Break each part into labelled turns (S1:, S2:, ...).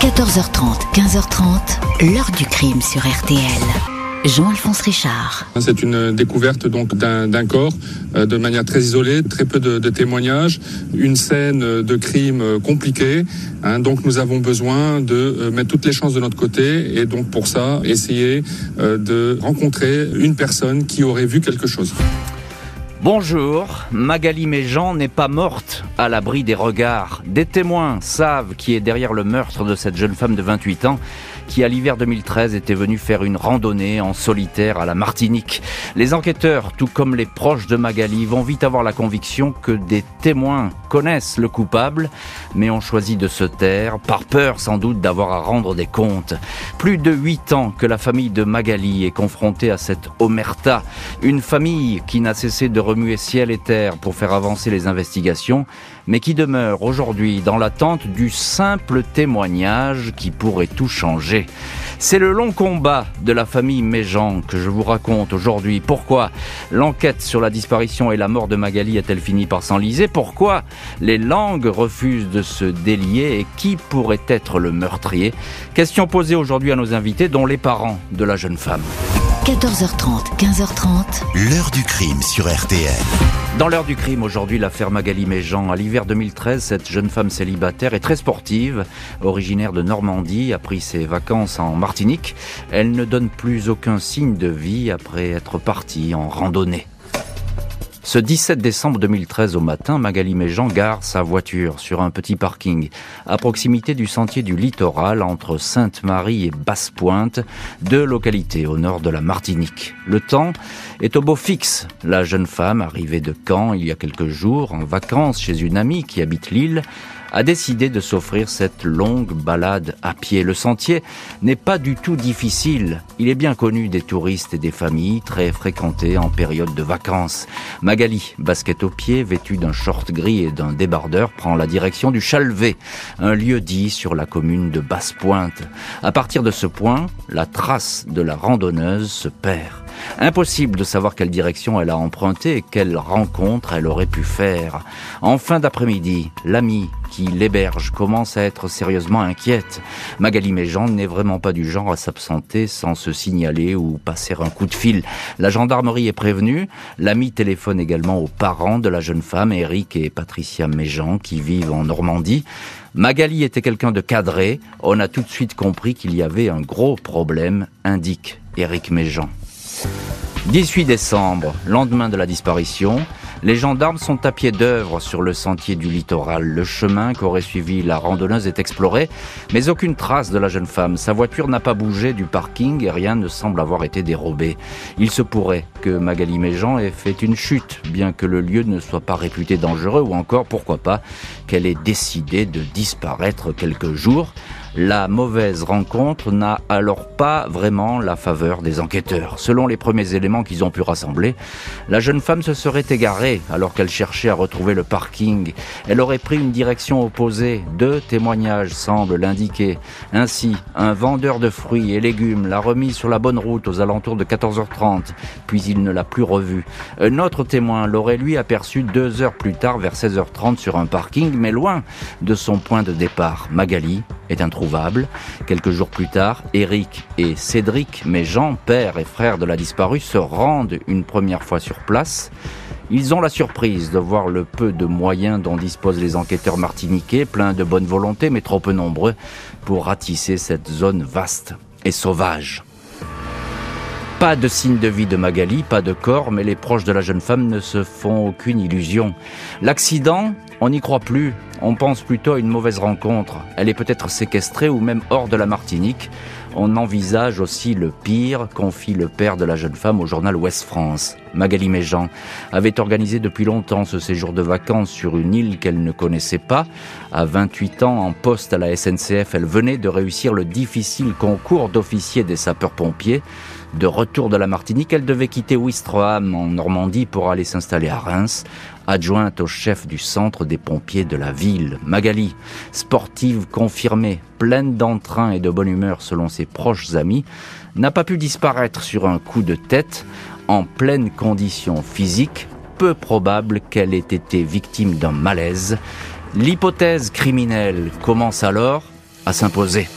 S1: 14h30, 15h30, l'heure du crime sur RTL. Jean-Alphonse Richard.
S2: C'est une découverte donc d'un corps euh, de manière très isolée, très peu de, témoignages, une scène de crime compliquée. Hein. donc nous avons besoin de euh, mettre toutes les chances de notre côté et donc pour ça essayer euh, de rencontrer une personne qui aurait vu quelque chose.
S3: Bonjour, Magali Méjean n'est pas morte à l'abri des regards. Des témoins savent qui est derrière le meurtre de cette jeune femme de 28 ans qui à l'hiver 2013 était venu faire une randonnée en solitaire à la Martinique. Les enquêteurs, tout comme les proches de Magali, vont vite avoir la conviction que des témoins connaissent le coupable, mais ont choisi de se taire, par peur sans doute d'avoir à rendre des comptes. Plus de huit ans que la famille de Magali est confrontée à cette omerta, une famille qui n'a cessé de remuer ciel et terre pour faire avancer les investigations, mais qui demeure aujourd'hui dans l'attente du simple témoignage qui pourrait tout changer. C'est le long combat de la famille Méjean que je vous raconte aujourd'hui. Pourquoi l'enquête sur la disparition et la mort de Magali a-t-elle fini par s'enliser? Pourquoi les langues refusent de se délier? Et qui pourrait être le meurtrier? Question posée aujourd'hui à nos invités, dont les parents de la jeune femme.
S1: 14h30, 15h30.
S4: L'heure du crime sur RTL.
S3: Dans l'heure du crime, aujourd'hui, l'affaire Magali Méjean. À l'hiver 2013, cette jeune femme célibataire est très sportive, originaire de Normandie, a pris ses vacances en Martinique. Elle ne donne plus aucun signe de vie après être partie en randonnée. Ce 17 décembre 2013 au matin, Magali Méjean gare sa voiture sur un petit parking à proximité du sentier du littoral entre Sainte-Marie et Basse-Pointe, deux localités au nord de la Martinique. Le temps est au beau fixe. La jeune femme, arrivée de Caen il y a quelques jours, en vacances chez une amie qui habite l'île, a décidé de s'offrir cette longue balade à pied. Le sentier n'est pas du tout difficile. Il est bien connu des touristes et des familles, très fréquentés en période de vacances. Magali, basket au pied, vêtue d'un short gris et d'un débardeur, prend la direction du Chalvet, un lieu dit sur la commune de Basse-Pointe. À partir de ce point, la trace de la randonneuse se perd. Impossible de savoir quelle direction elle a emprunté et quelle rencontre elle aurait pu faire. En fin d'après-midi, l'ami qui l'héberge commence à être sérieusement inquiète. Magali Méjean n'est vraiment pas du genre à s'absenter sans se signaler ou passer un coup de fil. La gendarmerie est prévenue. L'ami téléphone également aux parents de la jeune femme, Eric et Patricia Méjean, qui vivent en Normandie. Magali était quelqu'un de cadré. On a tout de suite compris qu'il y avait un gros problème, indique Eric Méjean. 18 décembre, lendemain de la disparition, les gendarmes sont à pied d'œuvre sur le sentier du littoral. Le chemin qu'aurait suivi la randonneuse est exploré, mais aucune trace de la jeune femme. Sa voiture n'a pas bougé du parking et rien ne semble avoir été dérobé. Il se pourrait que Magali Méjean ait fait une chute, bien que le lieu ne soit pas réputé dangereux, ou encore, pourquoi pas, qu'elle ait décidé de disparaître quelques jours. La mauvaise rencontre n'a alors pas vraiment la faveur des enquêteurs. Selon les premiers éléments qu'ils ont pu rassembler, la jeune femme se serait égarée alors qu'elle cherchait à retrouver le parking. Elle aurait pris une direction opposée. Deux témoignages semblent l'indiquer. Ainsi, un vendeur de fruits et légumes l'a remis sur la bonne route aux alentours de 14h30, puis il ne l'a plus revue. Un autre témoin l'aurait lui aperçu deux heures plus tard vers 16h30 sur un parking, mais loin de son point de départ. Magali est Quelques jours plus tard, Eric et Cédric, mes Jean, père et frère de la disparue, se rendent une première fois sur place. Ils ont la surprise de voir le peu de moyens dont disposent les enquêteurs martiniquais, pleins de bonne volonté mais trop peu nombreux, pour ratisser cette zone vaste et sauvage. Pas de signe de vie de Magali, pas de corps, mais les proches de la jeune femme ne se font aucune illusion. L'accident, on n'y croit plus. On pense plutôt à une mauvaise rencontre. Elle est peut-être séquestrée ou même hors de la Martinique. On envisage aussi le pire, confie le père de la jeune femme au journal Ouest France. Magali Méjean avait organisé depuis longtemps ce séjour de vacances sur une île qu'elle ne connaissait pas. À 28 ans, en poste à la SNCF, elle venait de réussir le difficile concours d'officier des sapeurs-pompiers. De retour de la Martinique, elle devait quitter Ouistreham en Normandie pour aller s'installer à Reims adjointe au chef du centre des pompiers de la ville. Magali, sportive confirmée, pleine d'entrain et de bonne humeur selon ses proches amis, n'a pas pu disparaître sur un coup de tête en pleine condition physique, peu probable qu'elle ait été victime d'un malaise. L'hypothèse criminelle commence alors à s'imposer.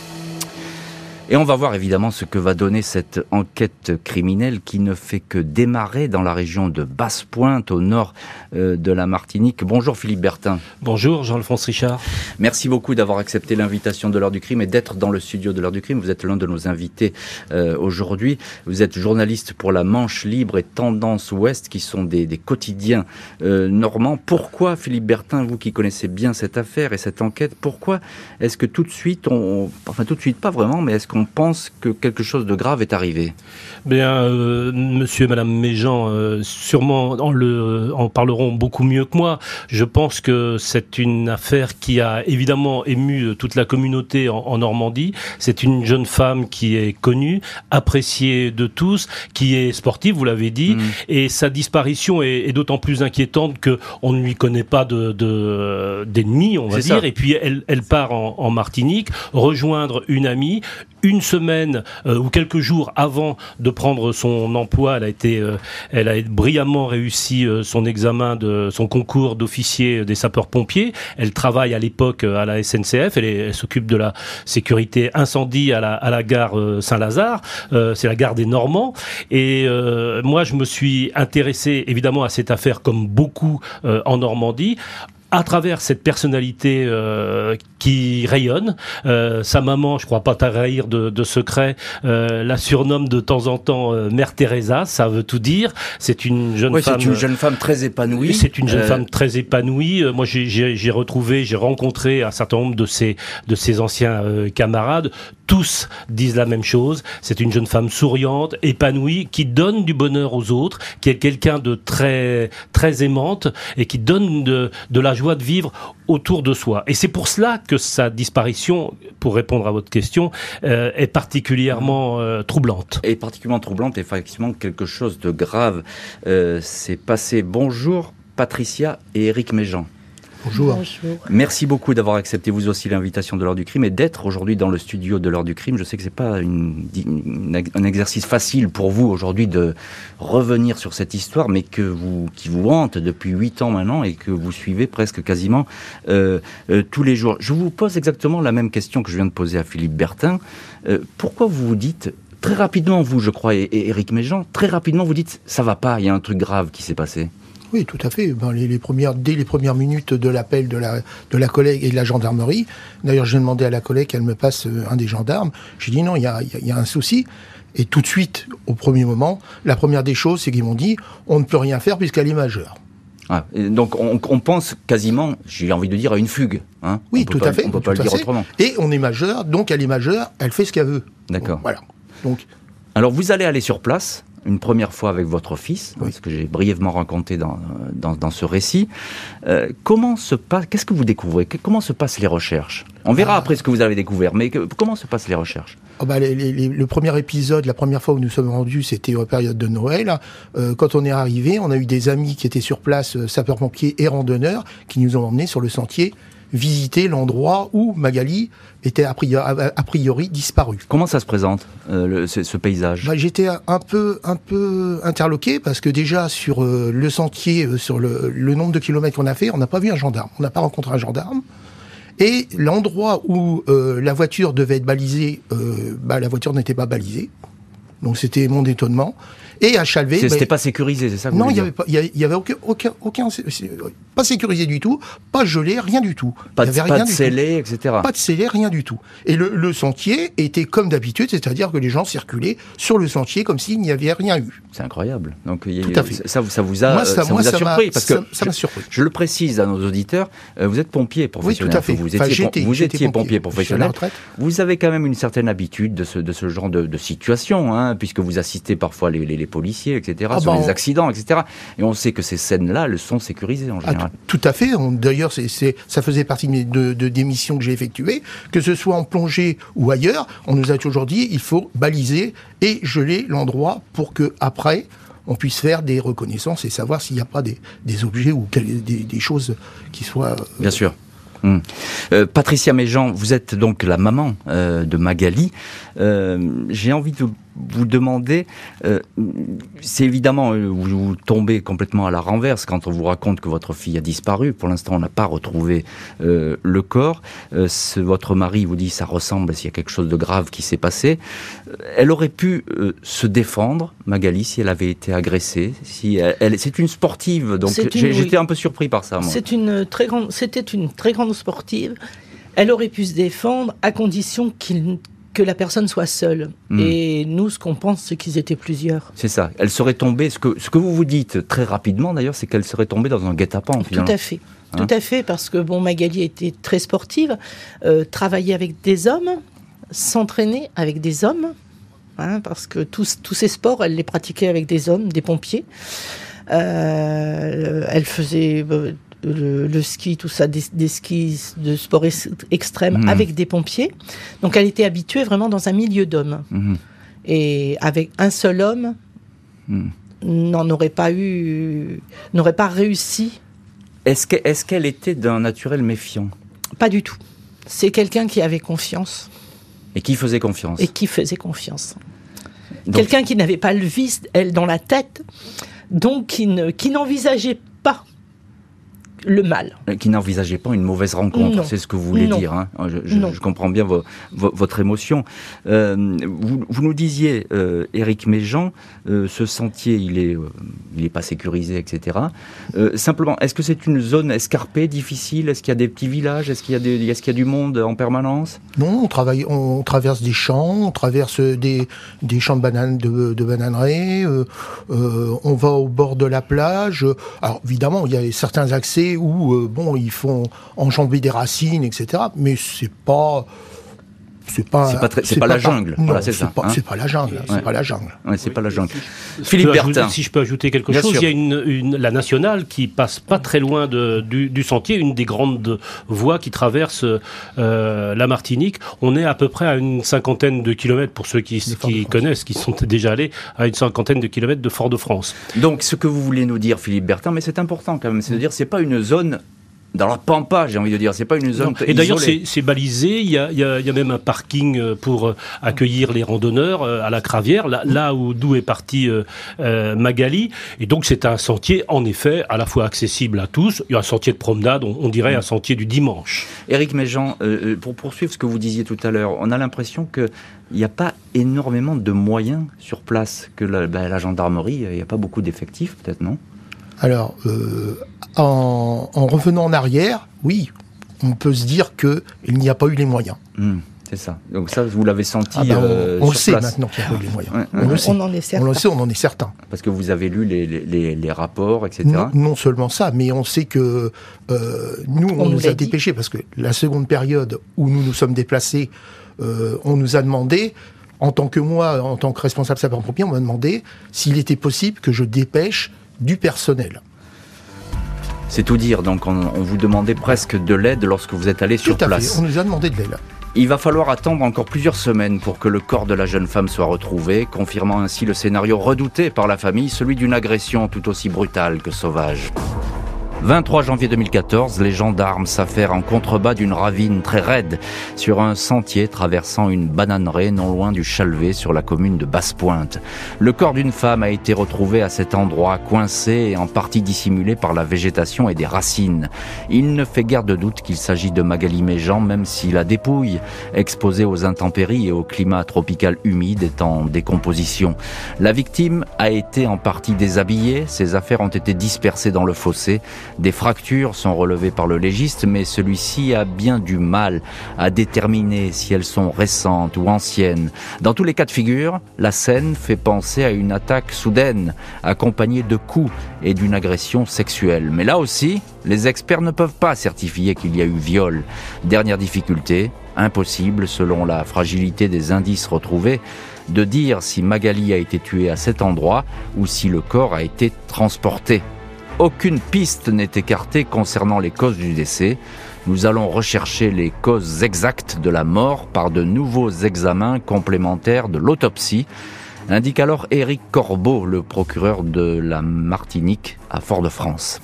S3: Et on va voir évidemment ce que va donner cette enquête criminelle qui ne fait que démarrer dans la région de Basse-Pointe, au nord euh, de la Martinique. Bonjour Philippe Bertin.
S4: Bonjour Jean-Alphonse Richard.
S3: Merci beaucoup d'avoir accepté l'invitation de l'heure du crime et d'être dans le studio de l'heure du crime. Vous êtes l'un de nos invités euh, aujourd'hui. Vous êtes journaliste pour la Manche Libre et Tendance Ouest, qui sont des, quotidiens euh, normands. Pourquoi Philippe Bertin, vous qui connaissez bien cette affaire et cette enquête, pourquoi est-ce que tout de suite, on, enfin tout de suite pas vraiment, mais est-ce qu'on pense que quelque chose de grave est arrivé
S4: Bien, euh, monsieur et madame Méjean, euh, sûrement en, le, en parleront beaucoup mieux que moi. Je pense que c'est une affaire qui a évidemment ému toute la communauté en, Normandie. C'est une jeune femme qui est connue, appréciée de tous, qui est sportive, vous l'avez dit, mmh. et sa disparition est, d'autant plus inquiétante que on ne lui connaît pas de d'ennemis, on va dire. Et puis elle, elle part en, en Martinique rejoindre une amie, une semaine euh, ou quelques jours avant de prendre son emploi, elle a été, euh, elle a brillamment réussi euh, son examen de son concours d'officier des sapeurs-pompiers. Elle travaille à l'époque à la SNCF. Elle, s'occupe de la sécurité incendie à la, à la gare Saint-Lazare. C'est la gare des Normands. Et moi, je me suis intéressé évidemment à cette affaire comme beaucoup en Normandie à travers cette personnalité euh, qui rayonne. Euh, sa maman, je crois pas trahir de, de secret, euh, la surnomme de temps en temps euh, Mère Teresa. Ça veut tout dire. C'est une jeune femme.
S3: C'est une jeune femme très épanouie.
S4: C'est une jeune euh, femme très épanouie. Moi, j'ai retrouvé, j'ai rencontré un certain nombre de ses de ses anciens camarades. Tous disent la même chose. C'est une jeune femme souriante, épanouie, qui donne du bonheur aux autres, qui est quelqu'un de très très aimante et qui donne de, de la joie de vivre autour de soi. Et c'est pour cela que sa disparition, pour répondre à votre question, euh, est particulièrement euh, troublante.
S3: Et particulièrement troublante, effectivement, quelque chose de grave euh, s'est passé. Bonjour Patricia et Eric Méjean.
S5: Bonjour.
S3: Merci beaucoup d'avoir accepté vous aussi l'invitation de l'heure du crime et d'être aujourd'hui dans le studio de l'heure du crime. Je sais que c'est pas une, un exercice facile pour vous aujourd'hui de revenir sur cette histoire, mais que vous, qui vous hante depuis huit ans maintenant et que vous suivez presque quasiment euh, euh, tous les jours. Je vous pose exactement la même question que je viens de poser à Philippe Bertin. Euh, pourquoi vous vous dites très rapidement, vous, je crois, et, et Eric Méjean, très rapidement, vous dites ça va pas, il y a un truc grave qui s'est passé?
S5: Oui, tout à fait. Ben, les, premières, dès les premières minutes de l'appel de la, de la collègue et de la gendarmerie, d'ailleurs, j'ai demandé à la collègue qu'elle me passe euh, un des gendarmes. J'ai dit non, il y a, y a un souci. Et tout de suite, au premier moment, la première des choses, c'est qu'ils m'ont dit on ne peut rien faire puisqu'elle est majeure.
S3: Ah, donc on, pense quasiment, j'ai envie de dire, à une fugue. Hein
S5: oui, tout à fait.
S3: On peut pas le dire autrement.
S5: Et on est majeur, donc elle est majeure, elle fait ce qu'elle veut.
S3: D'accord.
S5: Voilà. Donc.
S3: Alors vous allez aller sur place une première fois avec votre fils, ce que j'ai brièvement raconté dans, dans, ce récit. Euh, comment se passe, qu'est-ce que vous découvrez? Comment se passent les recherches? On verra ah. après ce que vous avez découvert, mais comment se passent les recherches?
S5: Oh bah, Le premier épisode, la première fois où nous sommes rendus, c'était en période de Noël. Euh, quand on est arrivé, on a eu des amis qui étaient sur place, euh, sapeurs-pompiers et randonneurs, qui nous ont emmenés sur le sentier visiter l'endroit où Magali était a priori, disparue.
S3: Comment ça se présente, euh, ce, paysage?
S5: Bah, J'étais un peu, un peu interloqué parce que déjà sur euh, le sentier, euh, sur le, nombre de kilomètres qu'on a fait, on n'a pas vu un gendarme, on n'a pas rencontré un gendarme. Et l'endroit où la voiture devait être balisée, bah, la voiture n'était pas balisée. Donc c'était mon étonnement. Et à Chalvet,
S3: c'était bah, pas sécurisé, c'est ça
S5: Non, il y avait pas, il y avait aucun, aucun, aucun, pas sécurisé du tout, pas gelé, rien du tout.
S3: Pas, de, rien scellé, etc.
S5: Pas de scellé, rien du tout. Et le, le sentier était comme d'habitude, c'est-à-dire que les gens circulaient sur le sentier comme s'il n'y avait rien eu.
S3: C'est incroyable. Donc
S5: tout à fait.
S3: Ça, ça vous a, ça, vous a surpris parce que
S5: ça m'a surpris.
S3: Je, le précise à nos auditeurs, euh, vous êtes pompier professionnel.
S5: Oui, tout à fait.
S3: Vous étiez, vous étiez pompier, professionnel. Vous avez quand même une certaine habitude de ce, de ce genre de, de situation, hein, puisque vous assistez parfois les, les, les policiers, etc ah sur les accidents, etc. Et on sait que ces scènes-là, elles sont sécurisées en ah, général.
S5: tout, à fait. D'ailleurs, ça faisait partie de, de, des missions que j'ai effectuées, que ce soit en plongée ou ailleurs. On nous a toujours dit il faut baliser et geler l'endroit pour que après on puisse faire des reconnaissances et savoir s'il n'y a pas des, des objets ou des, des, choses qui soient. Euh,
S3: Bien sûr. Hum. Euh, Patricia Méjean, vous êtes donc la maman euh, de Magali. J'ai envie de vous demander, euh, c'est évidemment, euh, vous, tombez complètement à la renverse quand on vous raconte que votre fille a disparu. Pour l'instant, on n'a pas retrouvé euh, le corps. votre mari vous dit ça ressemble s'il y a quelque chose de grave qui s'est passé. Elle aurait pu se défendre, Magali, si elle avait été agressée. Si elle, c'est une sportive, donc j'étais un peu surpris par ça.
S6: C'est une très grande, c'était une très grande sportive. Elle aurait pu se défendre à condition qu'il que la personne soit seule. Hmm. Et nous, ce qu'on pense, c'est qu'ils étaient plusieurs.
S3: C'est ça. Elle serait tombée. Ce que, ce que vous vous dites très rapidement, d'ailleurs, c'est qu'elle serait tombée dans un guet-apens.
S6: Tout à fait. Hein Tout à fait, parce que bon, Magali était très sportive, euh, travaillait avec des hommes, s'entraînait avec des hommes, hein, parce que tous, tous ces sports, elle les pratiquait avec des hommes, des pompiers. Euh, elle faisait le, ski, tout ça, des, skis de sport extrême mhm. avec des pompiers. Donc elle était habituée vraiment dans un milieu d'hommes. Mhm. Et avec un seul homme, mhm. n'en aurait pas eu, n'aurait pas réussi.
S3: Est-ce qu'elle était d'un naturel méfiant?
S6: Pas du tout. C'est quelqu'un qui avait confiance.
S3: Et qui faisait confiance?
S6: Et qui faisait confiance. Quelqu'un qui n'avait pas le vice, elle, dans la tête, donc qui n'envisageait pas le mal.
S3: Qui n'envisageait pas une mauvaise rencontre, c'est ce que vous voulez dire. Hein. Je, comprends bien votre émotion. Euh, vous, nous disiez, euh, Éric Méjean, euh, ce sentier, il est, il est pas sécurisé, etc. simplement, est-ce que c'est une zone escarpée, difficile? Est-ce qu'il y a des petits villages? Est-ce qu'il y a des, est-ce qu'il y a du monde en permanence?
S5: Non, on travaille, on traverse des champs, on traverse des, des champs de bananes, de, de bananeraies. on va au bord de la plage. Alors évidemment, il y a certains accès où euh, bon, ils font enjamber des racines, etc. Mais c'est pas
S3: c'est pas c'est pas, c'est pas, la jungle.
S5: Voilà, c'est ça pas, hein. c'est pas la jungle c'est pas la jungle.
S3: Ouais, c'est pas la jungle.
S4: Philippe Bertin. si je peux ajouter quelque chose il y a une, une, la nationale qui passe pas très loin de, du, du, sentier une des grandes voies qui traverse euh, la Martinique. On est à peu près à une cinquantaine de kilomètres pour ceux qui, qui connaissent qui sont déjà allés à une cinquantaine de kilomètres de Fort-de-France.
S3: Donc ce que vous voulez nous dire Philippe Bertin mais c'est important quand même c'est de dire c'est pas une zone dans la pampa, j'ai envie de dire. C'est pas une zone.
S4: Et d'ailleurs, c'est balisé. Il y, a, il, y a, il y, a, même un parking euh, pour euh, accueillir les randonneurs euh, à la Cravière, là, là où d'où est parti euh, Magali. Et donc, c'est un sentier, en effet, à la fois accessible à tous. Il y a un sentier de promenade, on, dirait un sentier du dimanche.
S3: Éric Méjean, euh, pour poursuivre ce que vous disiez tout à l'heure, on a l'impression que il n'y a pas énormément de moyens sur place, que la, ben, la gendarmerie, il n'y a pas beaucoup d'effectifs, peut-être, non?
S5: Alors, euh, en, revenant en arrière, oui, on peut se dire qu'il n'y a pas eu les moyens.
S3: C'est ça. Donc ça, vous l'avez senti. Ah
S5: ben,
S3: euh,
S5: on, le sait maintenant qu'il n'y a pas eu les moyens. on, le sait. on, en est certain. On le sait, on en est certain.
S3: Parce que vous avez lu les, rapports, etc.
S5: Non, seulement ça, mais on sait que euh, nous, on, nous a dépêchés parce que la seconde période où nous nous sommes déplacés, on nous a demandé en tant que moi, en tant que responsable sapeur-pompier, on m'a demandé s'il était possible que je dépêche du personnel.
S3: C'est tout dire, donc on, vous demandait presque de l'aide lorsque vous êtes allé sur place.
S5: on nous a demandé de l'aide.
S3: Il va falloir attendre encore plusieurs semaines pour que le corps de la jeune femme soit retrouvé, confirmant ainsi le scénario redouté par la famille, celui d'une agression tout aussi brutale que sauvage. 23 janvier 2014, les gendarmes s'affairent en contrebas d'une ravine très raide sur un sentier traversant une bananeraie non loin du Chalvet sur la commune de Basse-Pointe. Le corps d'une femme a été retrouvé à cet endroit coincé et en partie dissimulé par la végétation et des racines. Il ne fait guère de doute qu'il s'agit de Magali Méjean même si la dépouille, exposée aux intempéries et au climat tropical humide, est en décomposition. La victime a été en partie déshabillée, ses affaires ont été dispersées dans le fossé des fractures sont relevées par le légiste, mais celui-ci a bien du mal à déterminer si elles sont récentes ou anciennes. Dans tous les cas de figure, la scène fait penser à une attaque soudaine, accompagnée de coups et d'une agression sexuelle. Mais là aussi, les experts ne peuvent pas certifier qu'il y a eu viol. Dernière difficulté, impossible, selon la fragilité des indices retrouvés, de dire si Magali a été tuée à cet endroit ou si le corps a été transporté. Aucune piste n'est écartée concernant les causes du décès. Nous allons rechercher les causes exactes de la mort par de nouveaux examens complémentaires de l'autopsie, indique alors Éric Corbeau, le procureur de la Martinique à Fort-de-France.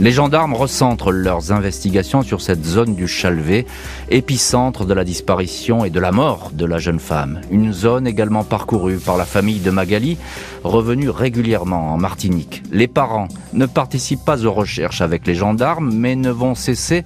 S3: Les gendarmes recentrent leurs investigations sur cette zone du Chalvet, épicentre de la disparition et de la mort de la jeune femme. Une zone également parcourue par la famille de Magali, revenue régulièrement en Martinique. Les parents ne participent pas aux recherches avec les gendarmes, mais ne vont cesser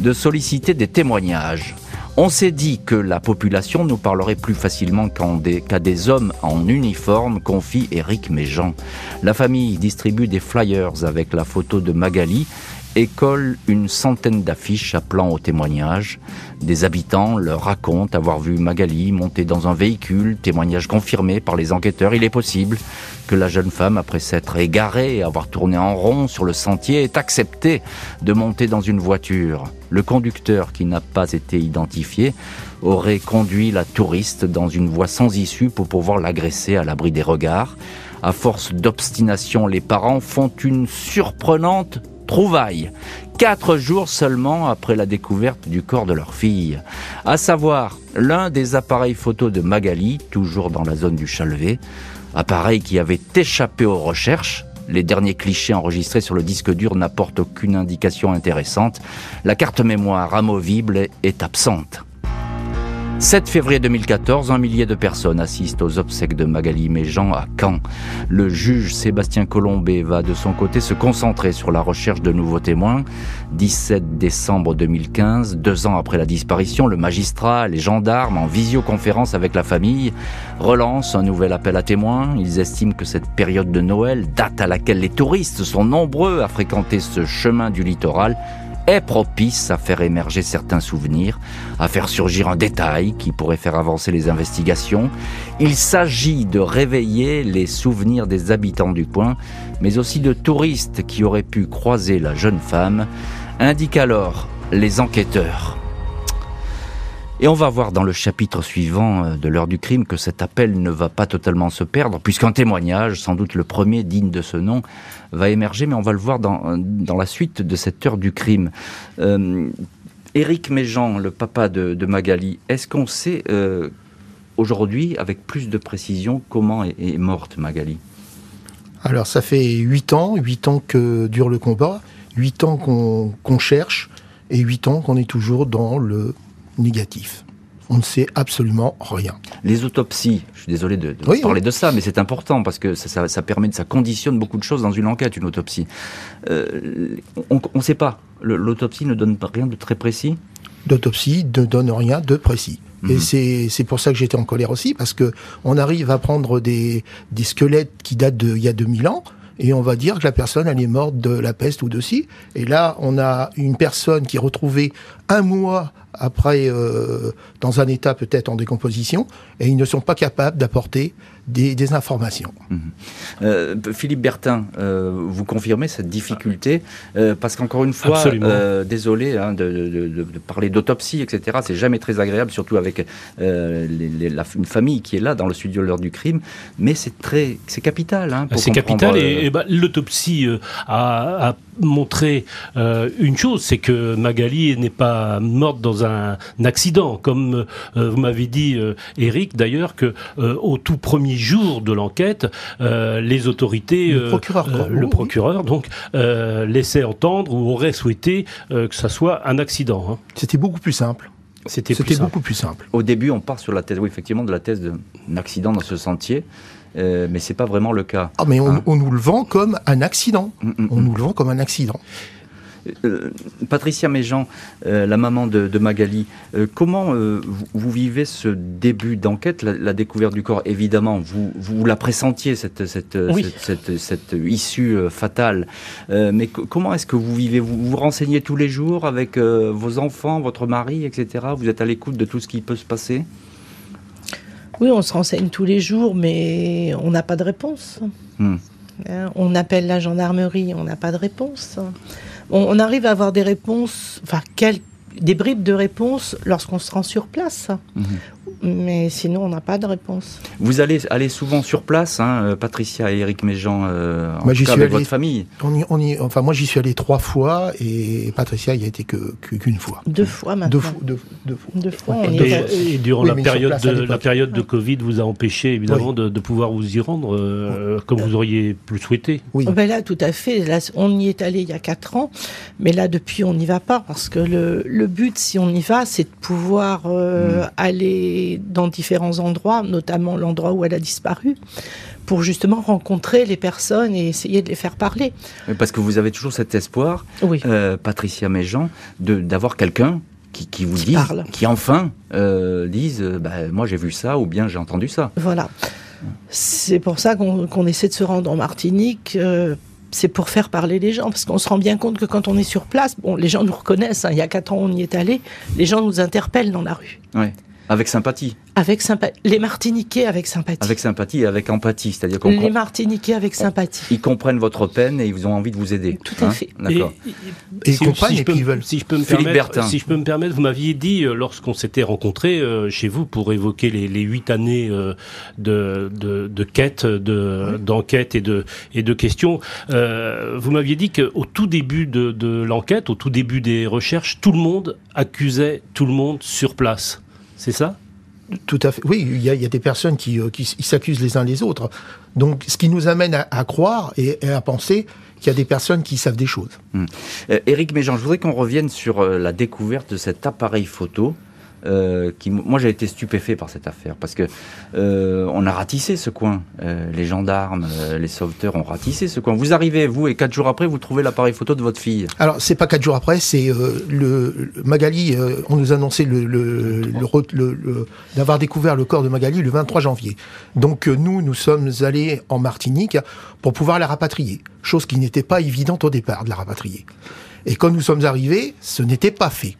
S3: de solliciter des témoignages. On s'est dit que la population nous parlerait plus facilement qu'à des, hommes en uniforme, confie Éric Méjean. La famille distribue des flyers avec la photo de Magali et colle une centaine d'affiches appelant au témoignage. Des habitants leur racontent avoir vu Magali monter dans un véhicule, témoignage confirmé par les enquêteurs. Il est possible que la jeune femme, après s'être égarée et avoir tourné en rond sur le sentier, ait accepté de monter dans une voiture. Le conducteur, qui n'a pas été identifié, aurait conduit la touriste dans une voie sans issue pour pouvoir l'agresser à l'abri des regards. À force d'obstination, les parents font une surprenante trouvailles. Quatre jours seulement après la découverte du corps de leur fille. À savoir, l'un des appareils photo de Magali, toujours dans la zone du Chalvet. Appareil qui avait échappé aux recherches. Les derniers clichés enregistrés sur le disque dur n'apportent aucune indication intéressante. La carte mémoire amovible est absente. 7 février 2014, un millier de personnes assistent aux obsèques de Magali Méjean à Caen. Le juge Sébastien Colombet va de son côté se concentrer sur la recherche de nouveaux témoins. 17 décembre 2015, deux ans après la disparition, le magistrat, les gendarmes, en visioconférence avec la famille, relancent un nouvel appel à témoins. Ils estiment que cette période de Noël, date à laquelle les touristes sont nombreux à fréquenter ce chemin du littoral, est propice à faire émerger certains souvenirs, à faire surgir un détail qui pourrait faire avancer les investigations. Il s'agit de réveiller les souvenirs des habitants du coin, mais aussi de touristes qui auraient pu croiser la jeune femme, indiquent alors les enquêteurs. Et on va voir dans le chapitre suivant euh, de l'heure du crime que cet appel ne va pas totalement se perdre, puisqu'un témoignage, sans doute le premier digne de ce nom, va émerger, mais on va le voir dans, dans la suite de cette heure du crime. Euh, Éric Méjean, le papa de, Magali, est-ce qu'on sait euh, aujourd'hui, avec plus de précision, comment est, morte Magali?
S5: Alors ça fait huit ans, huit ans que dure le combat, huit ans qu'on cherche, et huit ans qu'on est toujours dans le négatif. On ne sait absolument rien.
S3: Les autopsies, je suis désolé de, parler de ça, mais c'est important parce que ça, permet, ça conditionne beaucoup de choses dans une enquête, une autopsie. Euh, on ne sait pas. L'autopsie ne donne rien de très précis
S5: L'autopsie ne donne rien de précis. Et mhm. c'est pour ça que j'étais en colère aussi, parce que on arrive à prendre des, des squelettes qui datent d'il y a 2000 ans, et on va dire que la personne elle est morte de la peste ou de ci. Et là, on a une personne qui est retrouvée un mois après euh, dans un état peut-être en décomposition, et ils ne sont pas capables d'apporter des, informations. Mhm.
S3: Euh, Philippe Bertin, euh, vous confirmez cette difficulté Parce qu'encore une fois, désolé hein, de, parler d'autopsie, etc., c'est jamais très agréable, surtout avec une famille qui est là dans le studio l'heure du crime, mais c'est très, c'est capital. Hein,
S4: c'est capital, et, bah, l'autopsie a, montré une chose, c'est que Magali n'est pas morte dans un accident, comme vous m'avez dit, Eric, d'ailleurs, que au tout premier jour de l'enquête, euh, les autorités,
S5: le procureur,
S4: euh, le procureur donc euh, laissait entendre ou aurait souhaité que ça soit un accident.
S5: Hein. C'était beaucoup plus simple. C'était beaucoup plus simple.
S3: Au début, on part sur la thèse, oui, effectivement, de la thèse d'un accident dans ce sentier. Euh, mais c'est pas vraiment le cas.
S5: Ah, mais on, hein. nous le vend comme un accident. Mm, mm, on nous le vend comme un accident.
S3: Euh, Patricia Méjean, euh, la maman de, Magali, euh, comment vous, vivez ce début d'enquête, la, découverte du corps? Évidemment, vous, vous la pressentiez, cette, cette, cette, issue fatale. mais comment est-ce que vous vivez? Vous, vous renseignez tous les jours avec vos enfants, votre mari, etc. Vous êtes à l'écoute de tout ce qui peut se passer?
S6: Oui, on se renseigne tous les jours, mais on n'a pas de réponse. Hmm. Hein, on appelle la gendarmerie, on n'a pas de réponse on, arrive à avoir des réponses, enfin, des bribes de réponses lorsqu'on se rend sur place. Mhm. Mais sinon on n'a pas de réponse.
S3: Vous allez aller souvent sur place, hein, euh, Patricia et Eric Méjean, euh, en tout cas avec
S5: allé-
S3: votre famille.
S5: On y- on y- enfin, moi, j'y suis allé trois fois et Patricia y a été que que- qu'une fois.
S6: Deux fois maintenant.
S5: Deux fois. Deux, deux fois.
S6: Deux
S5: Ouais.
S4: Et, et durant
S5: Oui,
S4: la, période
S5: place,
S4: de, la période de Covid vous a empêché évidemment
S5: Oui.
S4: de, de pouvoir vous y rendre euh, comme vous auriez pu le souhaiter.
S5: Oui.
S6: Ben là, tout à fait. Là, on y est allé il y a quatre ans, mais là, depuis, on n'y va pas parce que le, le but, si on y va, c'est de pouvoir euh, aller dans différents endroits, notamment l'endroit où elle a disparu, pour justement rencontrer les personnes et essayer de les faire parler.
S3: Parce que vous avez toujours cet espoir,
S6: Oui.
S3: euh, Patricia Méjean, de d'avoir quelqu'un qui, qui vous
S6: Qui
S3: dise,
S6: parle.
S3: qui enfin euh, dise, euh, bah, moi j'ai vu ça ou bien j'ai entendu ça.
S6: Voilà. C'est pour ça qu'on qu'on essaie de se rendre en Martinique. euh, c'est pour faire parler les gens, parce qu'on se rend bien compte que quand on est sur place, bon, les gens nous reconnaissent. hein, il y a quatre ans, on y est allé. Les gens nous interpellent dans la rue,
S3: Ouais. Avec sympathie,
S6: avec sympathie. Les Martiniquais avec sympathie.
S3: avec sympathie et avec empathie, c'est-à-dire qu'on
S6: les Martiniquais avec sympathie.
S3: ils comprennent votre peine et ils ont envie de vous aider.
S6: Tout à fait.
S3: D'accord.
S5: Et ils
S4: si,
S5: comprennent
S4: si je
S5: et
S4: peux,
S5: veulent.
S4: si je peux me
S3: Philippe
S4: permettre,
S3: Bertin.
S4: si je peux me permettre, vous m'aviez dit euh, lorsqu'on s'était rencontrés euh, chez vous pour évoquer les, les huit années euh, de, de, de quête, de d'enquête et de et de questions. euh, vous m'aviez dit qu'au tout début de, de l'enquête, au tout début des recherches, tout le monde accusait tout le monde sur place. C'est ça?
S5: Tout à fait. Oui, il y a, il y a des personnes qui, euh, qui s'accusent les uns les autres. Donc, ce qui nous amène à, à croire et, et à penser qu'il y a des personnes qui savent des choses.
S3: Euh, Éric Méjean, je voudrais qu'on revienne sur euh, la découverte de cet appareil photo. Euh, moi, j'ai été stupéfait par cette affaire parce que euh, on a ratissé ce coin. Euh, les gendarmes, les sauveteurs ont ratissé ce coin. Vous arrivez, vous, et quatre jours après, vous trouvez l'appareil photo de votre fille.
S5: Alors, c'est pas quatre jours après, c'est Magali. on nous annonçait d'avoir découvert le corps de Magali le 23 janvier. Donc, nous, nous sommes allés en Martinique pour pouvoir la rapatrier, chose qui n'était pas évidente au départ de la rapatrier. Et quand nous sommes arrivés, ce n'était pas fait.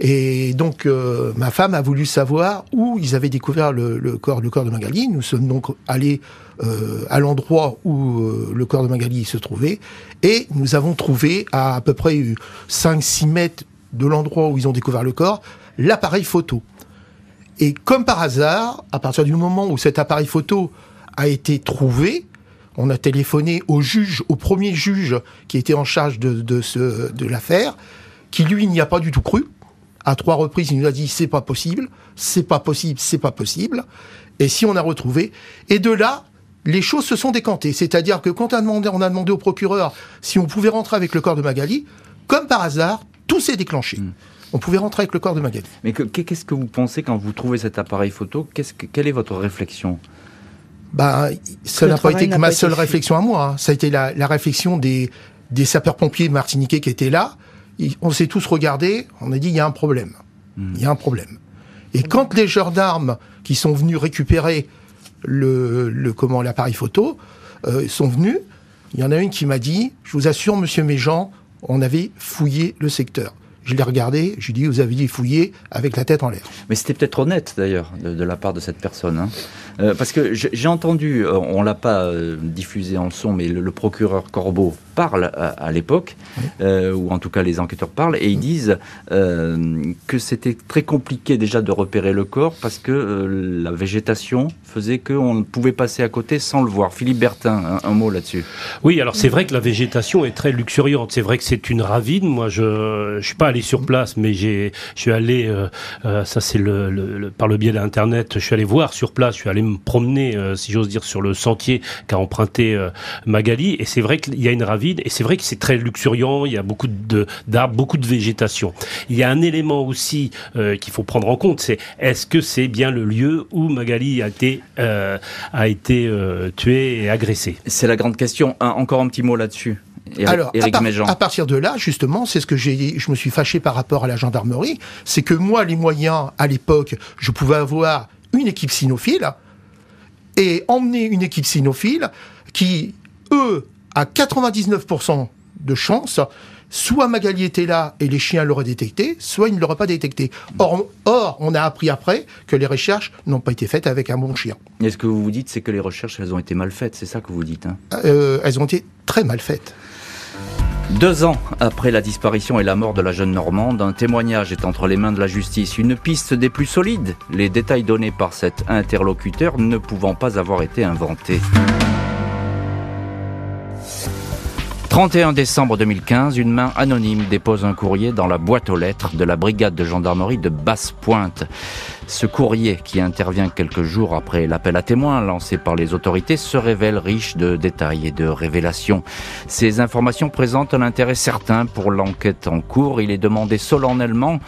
S5: Et donc, euh, ma femme a voulu savoir où ils avaient découvert le, corps, le corps de Magali. Nous sommes donc allés euh, à l'endroit où euh, le corps de Magali se trouvait. Et nous avons trouvé, à à peu près 5-6 mètres de l'endroit où ils ont découvert le corps, l'appareil photo. Et comme par hasard, à partir du moment où cet appareil photo a été trouvé, on a téléphoné au juge, au premier juge qui était en charge de, de l'affaire, qui lui n'y a pas du tout cru. À trois reprises, il nous a dit c'est pas possible, c'est pas possible, c'est pas possible. Et si on a retrouvé, et de là, les choses se sont décantées. C'est-à-dire que quand on a demandé, on a demandé au procureur si on pouvait rentrer avec le corps de Magali, comme par hasard, tout s'est déclenché. On pouvait rentrer avec le corps de Magali.
S3: Mais que- qu'est-ce que vous pensez quand vous trouvez cet appareil photo? Qu'est-ce que, Quelle est votre réflexion?
S5: Bah, ça n'a pas été que ma seule réflexion à moi. hein. Ça a été la, la réflexion des, des sapeurs-pompiers martiniquais qui étaient là. On s'est tous regardés. On a dit il y a un problème. Il y a un problème. Et quand les gendarmes qui sont venus récupérer le, le comment l'appareil photo euh, sont venus, il y en a une qui m'a dit je vous assure, Monsieur Méjean, on avait fouillé le secteur. Je l'ai regardé. Je lui ai dit vous avez dit fouiller avec la tête en l'air.
S3: Mais c'était peut-être honnête d'ailleurs de, de la part de cette personne, hein. Euh, parce que j'ai entendu, euh, on l'a pas diffusé en son, mais le, le procureur Corbeau parle à, à l'époque, euh, ou en tout cas les enquêteurs parlent, et ils disent euh, que c'était très compliqué déjà de repérer le corps parce que euh, la végétation faisait qu'on pouvait passer à côté sans le voir. Philippe Bertin, un, un mot là-dessus.
S4: Oui, alors c'est vrai que la végétation est très luxuriante. C'est vrai que c'est une ravine. Moi, je je suis pas allé sur place, mais j'ai je suis allé. euh, euh, ça, c'est le, le- le- par le biais d'Internet. Je suis allé voir sur place. Je suis allé me promener, euh, si j'ose dire, sur le sentier qu'a emprunté euh, Magali. Et c'est vrai qu'il y a une ravine. Et c'est vrai que c'est très luxuriant. Il y a beaucoup de d'arbres, beaucoup de végétation. Il y a un élément aussi euh, qu'il faut prendre en compte. C'est est-ce que c'est bien le lieu où Magali a été euh, a été euh, tuée et agressée?
S3: C'est la grande question. Un- encore un petit mot là-dessus. Éric-
S5: Alors, à, par- à partir de là, justement, c'est ce que j'ai, je me suis fâché par rapport à la gendarmerie, c'est que moi, les moyens, à l'époque, je pouvais avoir une équipe cynophile et emmener une équipe cynophile qui, eux, à 99% de chance, soit Magali était là et les chiens l'auraient détecté, soit ils ne l'auraient pas détecté. Or, or, on a appris après que les recherches n'ont pas été faites avec un bon chien.
S3: Et ce que vous vous dites, c'est que les recherches, elles ont été mal faites. C'est ça que vous dites. Hein
S5: Euh, elles ont été très mal faites.
S3: Deux ans après la disparition et la mort de la jeune Normande, un témoignage est entre les mains de la justice, une piste des plus solides, les détails donnés par cet interlocuteur ne pouvant pas avoir été inventés. 31 décembre 2015, une main anonyme dépose un courrier dans la boîte aux lettres de la brigade de gendarmerie de Basse-Pointe. Ce courrier, qui intervient quelques jours après l'appel à témoins lancé par les autorités, se révèle riche de détails et de révélations. Ces informations présentent un intérêt certain pour l'enquête en cours. Il est demandé solennellement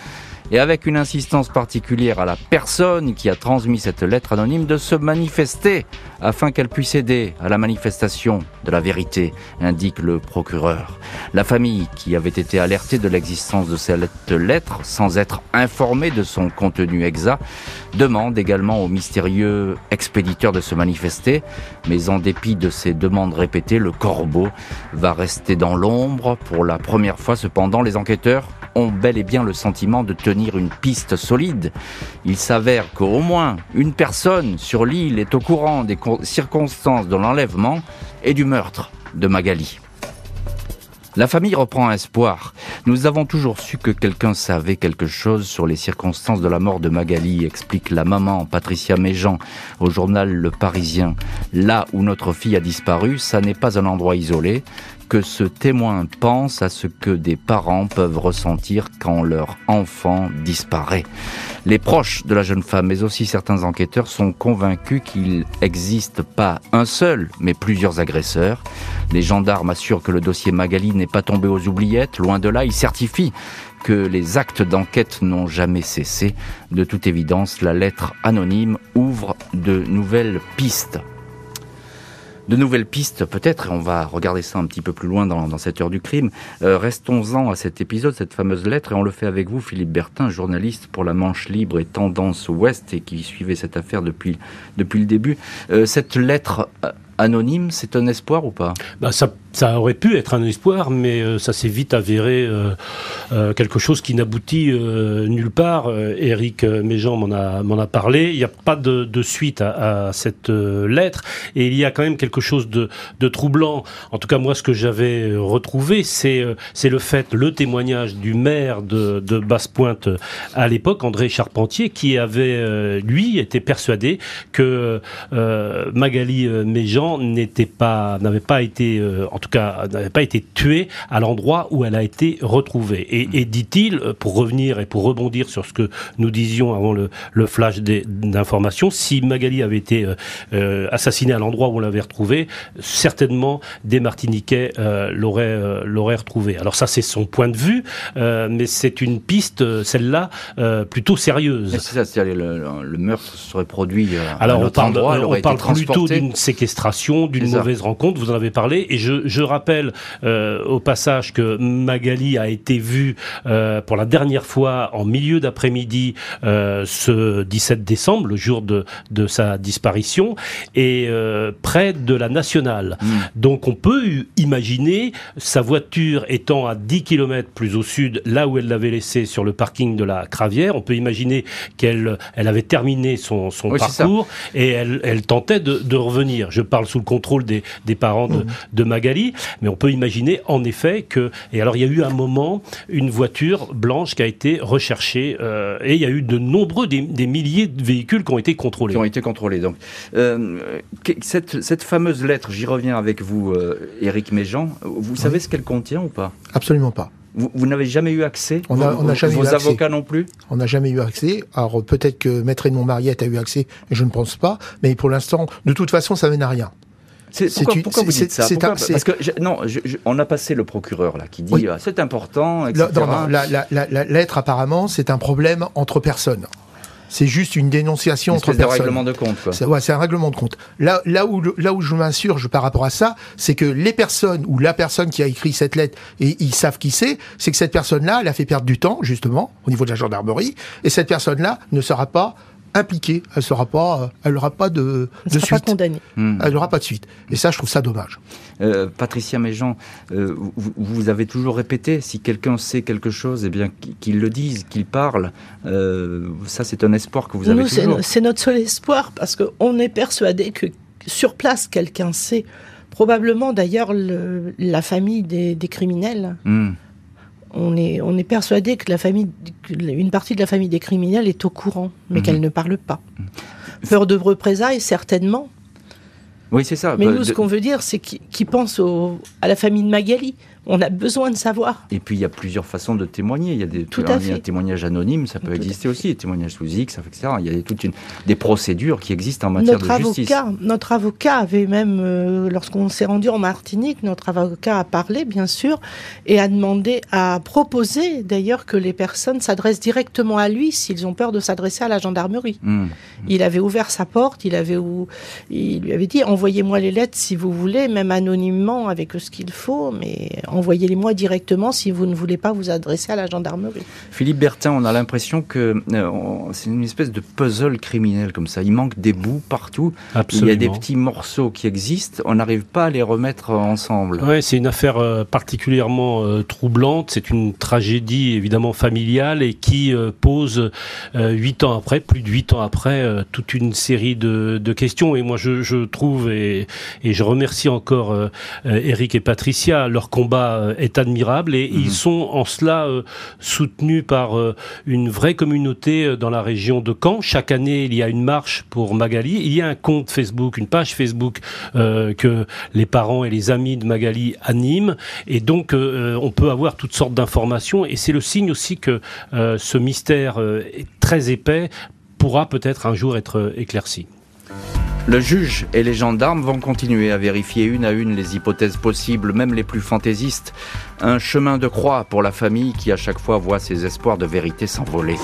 S3: et avec une insistance particulière à la personne qui a transmis cette lettre anonyme de se manifester afin qu'elle puisse aider à la manifestation de la vérité, indique le procureur. La famille, qui avait été alertée de l'existence de cette lettre sans être informée de son contenu exact, demande également au mystérieux expéditeur de se manifester, mais en dépit de ces demandes répétées, le corbeau va rester dans l'ombre. Pour la première fois, cependant, les enquêteurs ont bel et bien le sentiment de tenir une piste solide. Il s'avère qu'au moins une personne sur l'île est au courant des circonstances de l'enlèvement et du meurtre de Magali. La famille reprend espoir. Nous avons toujours su que quelqu'un savait quelque chose sur les circonstances de la mort de Magali, explique la maman Patricia Méjean au journal Le Parisien. Là où notre fille a disparu, ça n'est pas un endroit isolé que ce témoin pense à ce que des parents peuvent ressentir quand leur enfant disparaît. Les proches de la jeune femme, mais aussi certains enquêteurs, sont convaincus qu'il n'existe pas un seul, mais plusieurs agresseurs. Les gendarmes assurent que le dossier Magali n'est pas tombé aux oubliettes, loin de là, ils certifient que les actes d'enquête n'ont jamais cessé. De toute évidence, la lettre anonyme ouvre de nouvelles pistes de nouvelles pistes peut-être, et on va regarder ça un petit peu plus loin dans, cette heure du crime. Euh, restons-en à cet épisode, cette fameuse lettre, et on le fait avec vous, Philippe Bertin, journaliste pour la Manche Libre et Tendance Ouest, et qui suivait cette affaire depuis, depuis le début. Euh, cette lettre euh, anonyme, c'est un espoir ou pas?
S4: Bah ça, aurait pu être un espoir, mais euh, ça s'est vite avéré euh, euh, quelque chose qui n'aboutit nulle part. Eric Méjean m'en a, parlé. Il n'y a pas de, suite à, cette lettre, et il y a quand même quelque chose de, troublant. En tout cas, moi, ce que j'avais retrouvé, c'est, c'est le fait, le témoignage du maire de, de Basse-Pointe à l'époque, André Charpentier, qui avait, lui, été persuadé que Magali Méjean n'était pas, n'avait pas été, euh, en tout cas, n'avait pas été tuée à l'endroit où elle a été retrouvée. Et, dit-il, pour revenir et pour rebondir sur ce que nous disions avant le, flash d'information, si Magali avait été euh, euh, assassinée à l'endroit où on l'avait retrouvée, certainement des Martiniquais l'auraient l'auraient retrouvée. Alors ça, c'est son point de vue, mais c'est une piste, celle-là, plutôt sérieuse.
S3: C'est ça, c'est-à-dire le, le, meurtre serait produit à
S4: Alors
S3: on
S4: parle, on parle plutôt d'une séquestration d'une mauvaise rencontre, vous en avez parlé, et je, je rappelle euh, au passage que Magali a été vue euh, pour la dernière fois en milieu d'après-midi euh, ce 17 décembre, le jour de, de sa disparition, et près de la nationale. Hmm. Donc on peut imaginer sa voiture étant à 10 km plus au sud, là où elle l'avait laissée sur le parking de la Cravière, on peut imaginer qu'elle elle avait terminé son, son parcours et elle, elle tentait de, de revenir. Je parle sous le contrôle des, des parents de, mmh. de, Magali, mais on peut imaginer en effet que... Et alors il y a eu un moment, une voiture blanche qui a été recherchée, euh, et il y a eu de nombreux, des, milliers de véhicules qui ont été contrôlés.
S3: Qui ont été contrôlés, donc. Euh, cette, cette, fameuse lettre, j'y reviens avec vous, euh, Éric Méjean, vous savez ce qu'elle contient ou pas?
S5: Absolument pas.
S3: Vous, n'avez jamais eu accès
S5: On a, on a jamais
S3: vos eu avocats non plus
S5: On n'a jamais eu accès. Alors peut-être que Maître Edmond Mariette a eu accès, je ne pense pas. Mais pour l'instant, de toute façon, ça mène à rien.
S3: Pourquoi, pourquoi, vous dites ça Parce que non, on a passé le procureur là qui dit ah, c'est important. Etc.
S5: La, la, la, la, lettre apparemment c'est un problème entre personnes. C'est juste une dénonciation
S3: une
S5: entre personnes.
S3: C'est un règlement de compte.
S5: C'est ouais, un règlement de compte. Là, là où, là où je m'insurge par rapport à ça, c'est que les personnes ou la personne qui a écrit cette lettre et ils savent qui c'est, c'est que cette personne-là, elle a fait perdre du temps justement au niveau de la gendarmerie, et cette personne-là ne sera pas impliquée. Elle sera pas, elle n'aura pas de, de suite. Pas
S6: condamnée.
S5: Hmm. Elle n'aura pas de suite. Et ça, je trouve ça dommage.
S3: Euh, Patricia Méjean, euh, vous, vous, avez toujours répété, si quelqu'un sait quelque chose, eh bien qu'il le dise, qu'il parle. Euh, ça, c'est un espoir que vous avez toujours.
S6: C'est notre seul espoir parce qu'on est persuadé que sur place, quelqu'un sait probablement d'ailleurs la famille des, criminels. Hmm. On est, on est persuadé que la famille, une partie de la famille des criminels est au courant, mais hmm. qu'elle ne parle pas. Peur de représailles, certainement.
S3: Oui, c'est ça.
S6: Mais nous, ce qu'on veut dire, c'est qu'ils pensent à la famille de Magali on a besoin de savoir.
S3: Et puis il y a plusieurs façons de témoigner. Il y a des témoignages anonymes, ça peut exister aussi, des témoignages sous X, etc. Il y a toutes une, des procédures qui existent en matière
S6: de
S3: justice.
S6: notre avocat avait même, euh, lorsqu'on s'est rendu en Martinique, notre avocat a parlé, bien sûr, et a demandé, a proposé d'ailleurs que les personnes s'adressent directement à lui s'ils ont peur de s'adresser à la gendarmerie. Hmm. Il avait ouvert sa porte, il avait il lui avait dit envoyez-moi les lettres si vous voulez, même anonymement avec ce qu'il faut, mais envoyez-les-moi directement si vous ne voulez pas vous adresser à la gendarmerie.
S3: Philippe Bertin, on a l'impression que euh, c'est une espèce de puzzle criminel comme ça. Il manque des bouts partout. Il y a des petits morceaux qui existent. On n'arrive pas à les remettre ensemble.
S4: Oui, c'est une affaire euh, particulièrement euh, troublante. C'est une tragédie évidemment familiale et qui pose huit ans après, plus de huit ans après, toute une série de, questions. Et moi, je, trouve et, et, je remercie encore Eric et Patricia leur combat euh, est admirable et ils mhm. sont en cela euh, soutenus par euh, une vraie communauté dans la région de Caen. Chaque année, il y a une marche pour Magali. Il y a un compte Facebook, une page Facebook que les parents et les amis de Magali animent. Et donc, on peut avoir toutes sortes d'informations. Et c'est le signe aussi que ce mystère très épais pourra peut-être un jour être éclairci.
S3: Le juge et les gendarmes vont continuer à vérifier une à une les hypothèses possibles, même les plus fantaisistes. Un chemin de croix pour la famille qui à chaque fois voit ses espoirs de vérité s'envoler.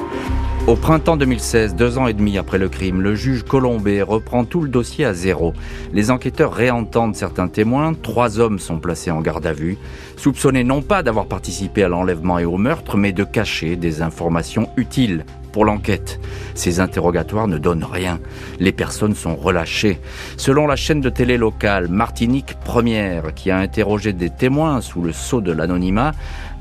S3: Au printemps 2016, deux ans et demi après le crime, le juge Colombet reprend tout le dossier à zéro. Les enquêteurs réentendent certains témoins, trois hommes sont placés en garde à vue, soupçonnés non pas d'avoir participé à l'enlèvement et au meurtre, mais de cacher des informations utiles pour l'enquête. Ces interrogatoires ne donnent rien. Les personnes sont relâchées. Selon la chaîne de télé locale Martinique Première, qui a interrogé des témoins sous le sceau de l'anonymat,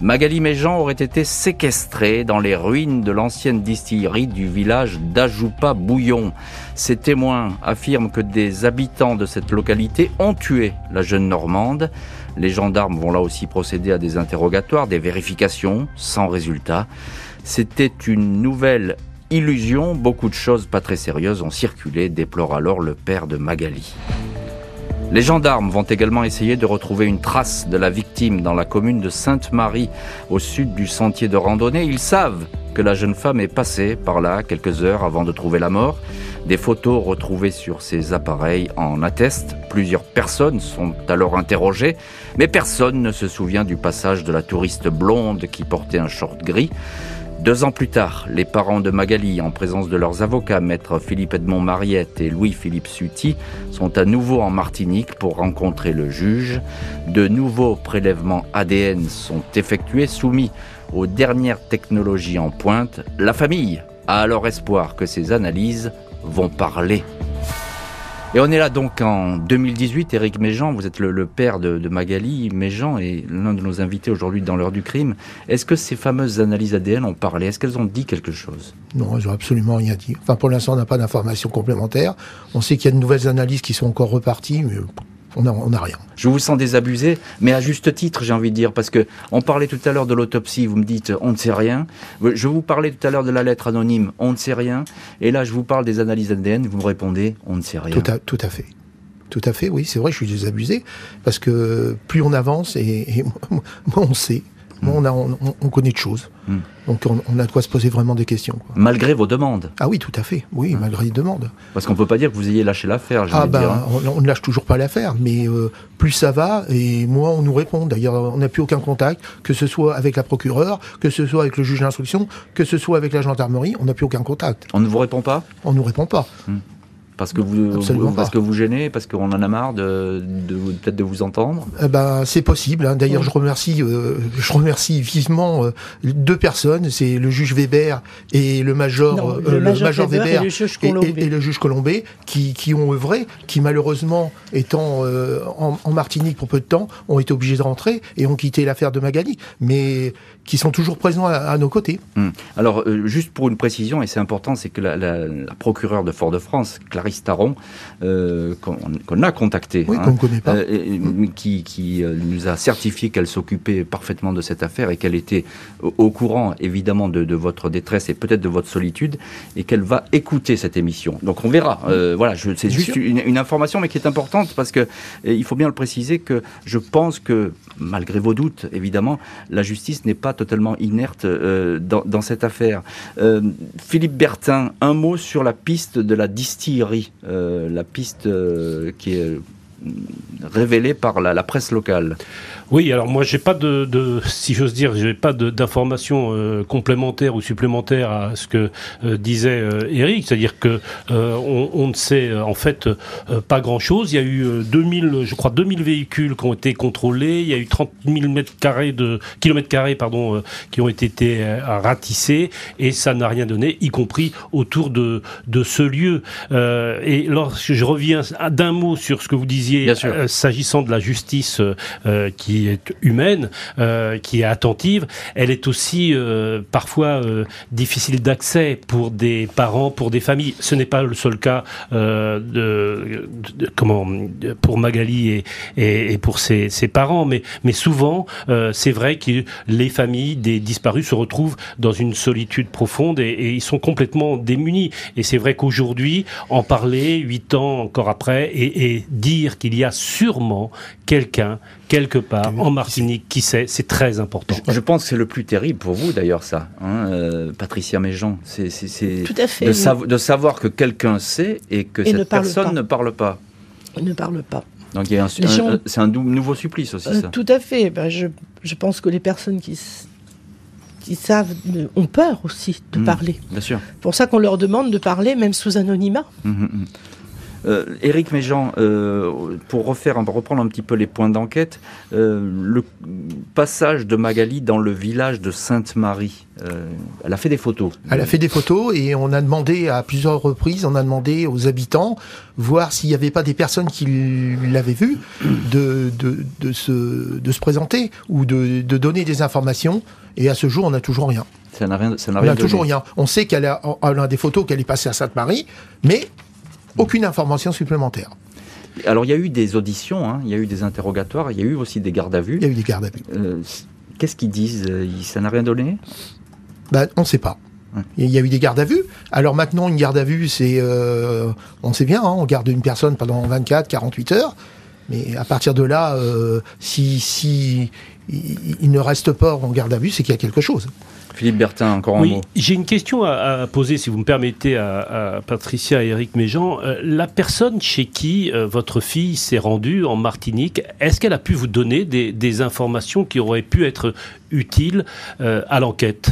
S3: Magali Méjean aurait été séquestrée dans les ruines de l'ancienne distillerie du village d'Ajoupa Bouillon. Ces témoins affirment que des habitants de cette localité ont tué la jeune Normande. Les gendarmes vont là aussi procéder à des interrogatoires, des vérifications, sans résultat. C'était une nouvelle illusion, beaucoup de choses pas très sérieuses ont circulé, déplore alors le père de Magali. Les gendarmes vont également essayer de retrouver une trace de la victime dans la commune de Sainte-Marie, au sud du sentier de randonnée. Ils savent que la jeune femme est passée par là quelques heures avant de trouver la mort. Des photos retrouvées sur ces appareils en attestent. Plusieurs personnes sont alors interrogées, mais personne ne se souvient du passage de la touriste blonde qui portait un short gris. Deux ans plus tard, les parents de Magali, en présence de leurs avocats, maître Philippe Edmond Mariette et Louis-Philippe Sutti, sont à nouveau en Martinique pour rencontrer le juge. De nouveaux prélèvements ADN sont effectués, soumis aux dernières technologies en pointe. La famille a alors espoir que ces analyses vont parler. Et on est là donc en 2018. Éric Méjean, vous êtes le, père de, Magali Méjean et l'un de nos invités aujourd'hui dans l'heure du crime. Est-ce que ces fameuses analyses ADN ont parlé? Est-ce qu'elles ont dit quelque chose?
S5: Non, elles n'ont absolument rien dit. Enfin, pour l'instant, on n'a pas d'informations complémentaires. On sait qu'il y a de nouvelles analyses qui sont encore reparties, mais on n'a rien.
S3: Je vous sens désabusé, mais à juste titre, j'ai envie de dire, parce que on parlait tout à l'heure de l'autopsie, vous me dites on ne sait rien. Je vous parlais tout à l'heure de la lettre anonyme, on ne sait rien. Et là, je vous parle des analyses ADN, vous me répondez on ne sait rien.
S5: Tout à, tout à fait. Tout à fait, oui, c'est vrai, je suis désabusé, parce que plus on avance, et, moi, on sait, on, on, connaît de choses. Hmm. Donc on, a de quoi se poser vraiment des questions.
S3: Malgré vos demandes
S5: Ah oui, tout à fait. Oui, malgré les demandes.
S3: Parce qu'on ne peut pas dire que vous ayez lâché l'affaire.
S5: Ah ben, hein. on, ne lâche toujours pas l'affaire, mais euh, plus ça va, et moins on nous répond. D'ailleurs, on n'a plus aucun contact, que ce soit avec la procureure, que ce soit avec le juge d'instruction, que ce soit avec la gendarmerie, on n'a plus aucun contact.
S3: On ne vous répond pas?
S5: On ne nous répond pas.
S3: Parce que vous, parce que vous gênez, parce qu'on en a marre de, peut-être de vous entendre.
S5: Eh ben, c'est possible. Hein. D'ailleurs, je remercie, euh, je remercie vivement euh, deux personnes. C'est le juge Weber et le major,
S6: euh, le, major, Weber,
S5: et le juge Colombé, qui, qui ont œuvré, qui malheureusement étant en, en, Martinique pour peu de temps, ont été obligés de rentrer et ont quitté l'affaire de Magali. Mais qui sont toujours présents à, nos côtés.
S3: Hum. Alors, euh, juste pour une précision, et c'est important, c'est que la, procureure de Fort-de-France, Clarisse Taron, euh, qu'on a contactée,
S5: hein, connaît pas.
S3: Euh, qui, qui nous a certifié qu'elle s'occupait parfaitement de cette affaire et qu'elle était au, courant, évidemment, de, votre détresse et peut-être de votre solitude, et qu'elle va écouter cette émission. Donc, on verra. voilà, c'est juste une, une, information, mais qui est importante parce que il faut bien le préciser que je pense que, malgré vos doutes, évidemment, la justice n'est pas totalement inerte euh, dans, cette affaire. Euh, Philippe Bertin, un mot sur la piste de la distillerie, euh, la piste qui est révélée par la presse locale.
S4: Oui, alors moi j'ai pas de, si j'ose dire, j'ai pas d'informations euh, complémentaires ou supplémentaires à ce que euh, disait euh, Eric, c'est-à-dire que on, ne sait en fait pas grand-chose. Il y a eu 2000, je crois 2000 véhicules qui ont été contrôlés, il y a eu 30 000 mètres carrés de kilomètres carrés pardon qui ont été ratissés et ça n'a rien donné, y compris autour de ce lieu. et lorsque je reviens d'un mot sur ce que vous disiez s'agissant de la justice qui est humaine, euh, qui est attentive, elle est aussi euh, parfois euh, difficile d'accès pour des parents, pour des familles. Ce n'est pas le seul cas de, comment pour Magali et, et, pour ses, ses, parents, mais, mais souvent c'est vrai que les familles des disparus se retrouvent dans une solitude profonde et, et ils sont complètement démunis. Et c'est vrai qu'aujourd'hui, en parler huit ans encore après et, et dire qu'il y a sûrement quelqu'un quelque part en Martinique, qui sait, c'est très important.
S3: Je, pense que c'est le plus terrible pour vous d'ailleurs ça, hein, euh, Patricia Méjean. C'est
S6: de,
S3: de, savoir que quelqu'un sait et que cette personne ne parle pas.
S6: Ne parle pas.
S3: Donc c'est un nouveau supplice aussi. Euh, ça.
S6: Tout à fait. Ben, je, je, pense que les personnes qui qui savent ont peur aussi de mmh, parler.
S3: Bien sûr.
S6: Pour ça qu'on leur demande de parler même sous anonymat. Mmh,
S3: mmh, euh, Éric Méjean, euh, pour refaire, reprendre un petit peu les points d'enquête, euh, le passage de Magali dans le village de Sainte-Marie, elle a fait des photos.
S5: Elle a fait des photos et on a demandé à plusieurs reprises, on a demandé aux habitants, voir s'il n'y avait pas des personnes qui l'avaient vue, de, de, se, de se présenter ou de, de donner des informations. Et à ce jour, on n'a toujours rien.
S3: Ça n'a rien, ça
S5: n'a rien. toujours rien. On sait qu'elle a, a des photos qu'elle est passée à Sainte-Marie, mais aucune information supplémentaire.
S3: Alors il y a eu des auditions, hein, il y a eu des interrogatoires, il y a eu aussi des gardes à vue.
S5: Il y a eu des gardes à vue.
S3: Euh, qu'est-ce qu'ils disent euh, Ça n'a rien donné?
S5: Ben, On ne sait pas. Il y a eu des gardes à vue. Alors maintenant, une garde à vue, c'est, euh, on sait bien, hein, on garde une personne pendant 24, 48 heures. Mais à partir de là, si, si il, ne reste pas en garde à vue, c'est qu'il y a quelque chose.
S3: Philippe Bertin, encore un
S4: oui,
S3: mot.
S4: J'ai une question à, poser, si vous me permettez, à, Patricia et Eric Méjean. Euh, la personne chez qui euh, votre fille s'est rendue en Martinique, est-ce qu'elle a pu vous donner des, informations qui auraient pu être utiles euh, à l'enquête?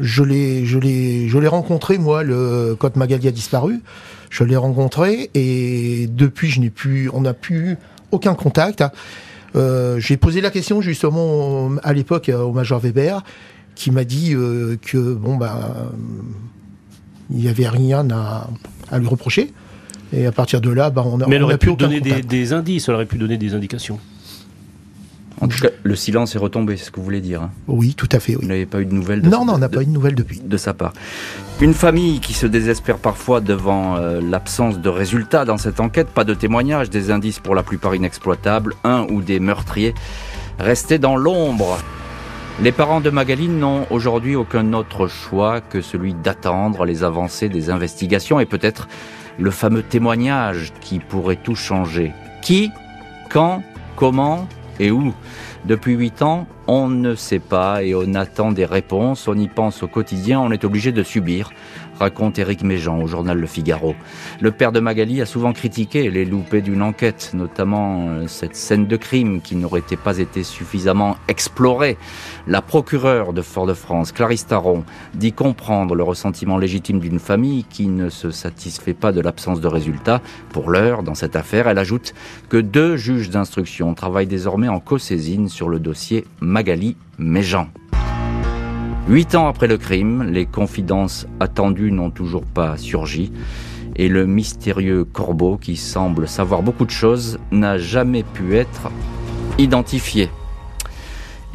S5: Je l'ai, je l'ai, je l'ai rencontré moi, le quand Magali a disparu. Je l'ai rencontré et depuis, je n'ai plus, on n'a plus aucun contact. Euh, j'ai posé la question justement à l'époque au major Weber, qui m'a dit euh, que bon ben il n'y avait rien à, lui reprocher. Et à partir de là, ben, on a.
S4: Mais elle aurait pu donner des, indices, elle aurait pu donner des indications.
S3: En tout cas, le silence est retombé, c'est ce que vous voulez dire. Hein.
S5: Oui, tout à fait. Oui.
S3: Vous n'avez pas eu de nouvelles de
S5: Non, non, on n'a pas eu de nouvelles depuis.
S3: De sa part. Une famille qui se désespère parfois devant euh, l'absence de résultats dans cette enquête, pas de témoignages, des indices pour la plupart inexploitables, un ou des meurtriers restés dans l'ombre. Les parents de Magali n'ont aujourd'hui aucun autre choix que celui d'attendre les avancées des investigations et peut-être le fameux témoignage qui pourrait tout changer. Qui Quand Comment et où Depuis huit ans, on ne sait pas et on attend des réponses, on y pense au quotidien, on est obligé de subir raconte Éric Méjean au journal Le Figaro. Le père de Magali a souvent critiqué les loupés d'une enquête, notamment euh, cette scène de crime qui n'aurait pas été suffisamment explorée. La procureure de Fort-de-France, Clarisse Taron, dit comprendre le ressentiment légitime d'une famille qui ne se satisfait pas de l'absence de résultats. Pour l'heure, dans cette affaire, elle ajoute que deux juges d'instruction travaillent désormais en co-saisine sur le dossier Magali Méjean. Huit ans après le crime, les confidences attendues n'ont toujours pas surgi et le mystérieux corbeau qui semble savoir beaucoup de choses n'a jamais pu être identifié.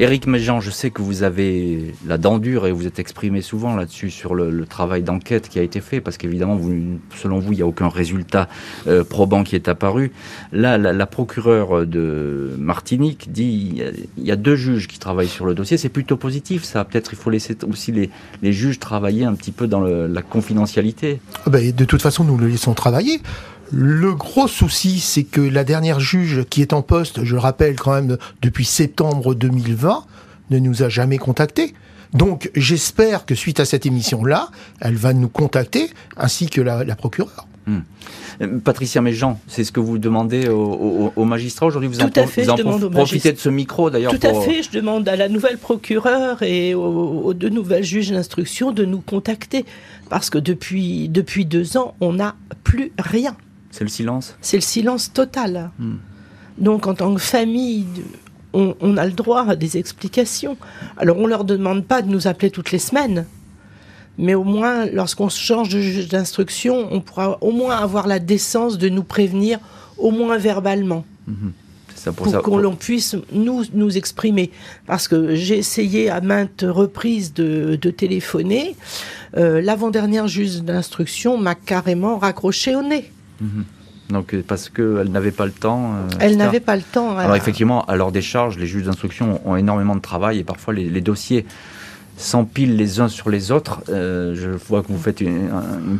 S3: Éric Méjean, je sais que vous avez la dent dure et vous êtes exprimé souvent là-dessus sur le, travail d'enquête qui a été fait, parce qu'évidemment, selon vous, il n'y a aucun résultat euh, probant qui est apparu. Là, la, procureure de Martinique dit il y a deux juges qui travaillent sur le dossier. C'est plutôt positif, ça. Peut-être il faut laisser aussi les, juges travailler un petit peu dans la confidentialité.
S5: Ah ben, de toute façon, nous le laissons travailler. Le gros souci, c'est que la dernière juge qui est en poste, je le rappelle quand même depuis septembre 2020, ne nous a jamais contactés. Donc j'espère que suite à cette émission-là, elle va nous contacter, ainsi que la, procureure.
S3: Hmm. Euh, Patricia Méjean, c'est ce que vous demandez au, magistrat aujourd'hui. Vous
S6: Tout
S3: en,
S6: à fait,
S3: vous profitez de ce micro d'ailleurs.
S6: Tout à fait, je demande à la nouvelle procureure et aux, deux nouvelles juges d'instruction de nous contacter parce que depuis depuis deux ans, on n'a plus rien.
S3: C'est le silence
S6: C'est le silence total. Hmm. Donc en tant que famille, on, a le droit à des explications. Alors on ne leur demande pas de nous appeler toutes les semaines, mais au moins lorsqu'on change de juge d'instruction, on pourra au moins avoir la décence de nous prévenir, au moins verbalement. Hmm. pour, qu'on puisse nous, nous exprimer. Parce que j'ai essayé à maintes reprises de, téléphoner. Euh, l'avant-dernière juge d'instruction m'a carrément raccroché au nez.
S3: Mhm. Donc euh, parce qu'elle n'avait pas le temps.
S6: Euh, elle n'avait pas le temps.
S3: Alors effectivement, à leur décharge, les juges d'instruction ont énormément de travail et parfois les, dossiers s'empilent les uns sur les autres. Euh, je vois que vous faites une,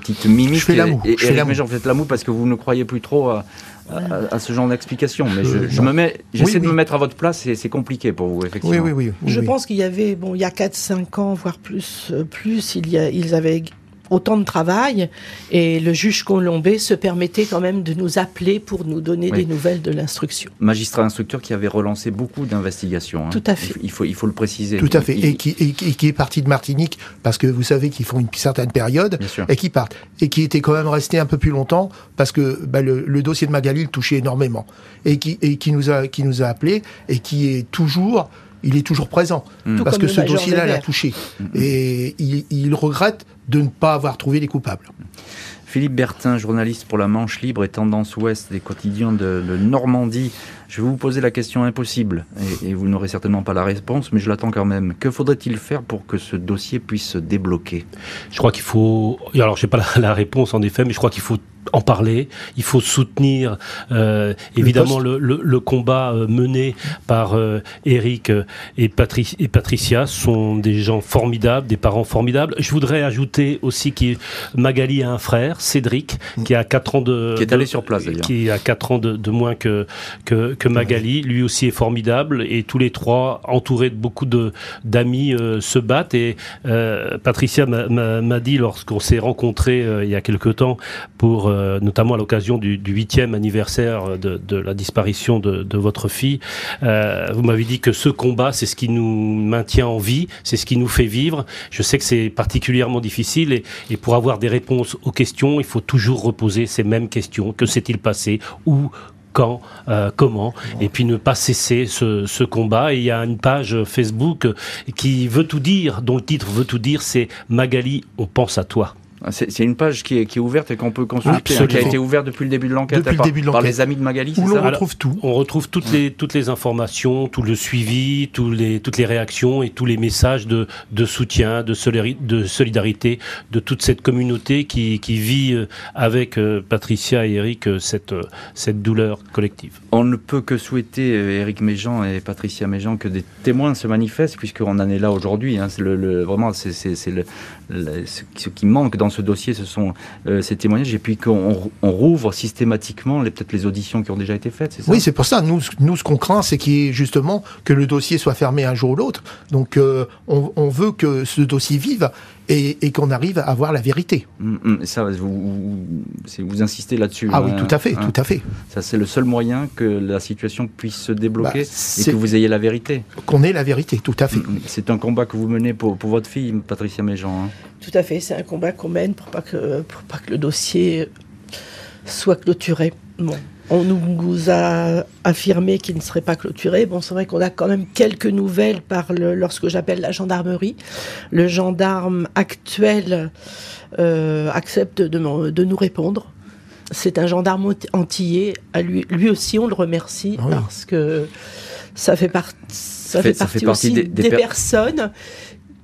S3: petite mimique. Je
S5: fais l'amour.
S3: Et, vous faites l'amour parce que vous ne croyez plus trop à, ce genre d'explication. Mais je, me mets, j'essaie de me mettre à votre place et c'est compliqué pour vous, effectivement.
S5: Oui, oui, oui.
S6: je pense qu'il y avait, bon, il y a 4-5 ans, voire plus, plus, il y a, ils avaient autant de travail et le juge Colombé se permettait quand même de nous appeler pour nous donner des nouvelles de l'instruction.
S3: Magistrat instructeur qui avait relancé beaucoup d'investigations.
S6: Hein. Tout à fait.
S3: Il faut, il faut le préciser.
S5: Tout à fait. Et, qui, qui, est parti de Martinique parce que vous savez qu'ils font une certaine période et qui partent. Et qui était quand même resté un peu plus longtemps parce que bah, le, dossier de Magali le touchait énormément. Et qui, et qui nous a, qui nous a appelé et qui est toujours il est toujours présent. Mm. Parce que ce dossier-là l'a touché. Mm. Et il, regrette de ne pas avoir trouvé les coupables.
S3: Philippe Bertin, journaliste pour la Manche Libre et Tendance Ouest des quotidiens de, Normandie. Je vais vous poser la question impossible, et, vous n'aurez certainement pas la réponse, mais je l'attends quand même. Que faudrait-il faire pour que ce dossier puisse se débloquer?
S4: Je crois qu'il faut... Alors, je n'ai pas la, réponse en effet, mais je crois qu'il faut en parler, il faut soutenir euh, évidemment le, le, le, combat euh, mené par euh, Eric euh, et, Patri et Patricia sont des gens formidables, des parents formidables. Je voudrais ajouter aussi que Magali a un frère, Cédric, qui a 4 ans de...
S3: Qui est allé sur place d'ailleurs.
S4: Qui a 4 ans de, de moins que, que, que, Magali. Lui aussi est formidable et tous les trois, entourés de beaucoup d'amis, se battent. Et Patricia m'a dit lorsqu'on s'est rencontrés il y a quelque temps pour euh, notamment à l'occasion du huitième anniversaire de, la disparition de, votre fille. Euh, vous m'avez dit que ce combat, c'est ce qui nous maintient en vie, c'est ce qui nous fait vivre. Je sais que c'est particulièrement difficile et, et, pour avoir des réponses aux questions, il faut toujours reposer ces mêmes questions. Que s'est-il passé? Où quand, euh, comment, et puis ne pas cesser ce, ce, combat. Et il y a une page Facebook qui veut tout dire, dont le titre veut tout dire, c'est Magali, on pense à toi.
S3: C'est une page qui est, qui est ouverte et qu'on peut consulter, hein, qui a été ouverte depuis le début de l'enquête par, par, les amis de Magali.
S5: Où l'on retrouve tout.
S4: On retrouve toutes les toutes les informations, tout le suivi, tous les toutes les réactions et tous les messages de, de soutien, de, de solidarité de toute cette communauté qui, qui vit euh, avec euh, Patricia et Eric euh, cette cette douleur collective.
S3: On ne peut que souhaiter Eric Méjean et Patricia Méjean que des témoins se manifestent puisqu'on en est là aujourd'hui. Hein. C'est le, vraiment c'est le, le, ce qui manque dans ce dossier, ce sont euh, ces témoignages, et puis qu'on rouvre systématiquement peut-être les auditions qui ont déjà été faites,
S5: Oui, c'est pour ça. Nous, ce qu'on craint, c'est justement que le dossier soit fermé un jour ou l'autre. Donc, euh, on, veut que ce dossier vive et, qu'on arrive à avoir la vérité.
S3: Mm, mm, ça, vous, vous, insistez là-dessus.
S5: Ah oui, hein, tout à fait, hein. tout à fait.
S3: Ça, c'est le seul moyen que la situation puisse se débloquer bah, et que vous ayez la vérité.
S5: Qu'on ait la vérité, tout à fait. Mm,
S3: c'est un combat que vous menez pour, pour votre fille, Patricia Méjean. Hein.
S6: Tout à fait, c'est un combat qu'on mène pour pas que, pour pas que le dossier soit clôturé. Bon. On nous a affirmé qu'il ne serait pas clôturé. Bon, c'est vrai qu'on a quand même quelques nouvelles par le, lorsque j'appelle la gendarmerie. Le gendarme actuel euh, accepte de, de, nous répondre. C'est un gendarme antillais. À lui, lui aussi, on le remercie ah parce que ça fait, ça fait, partie, aussi des, personnes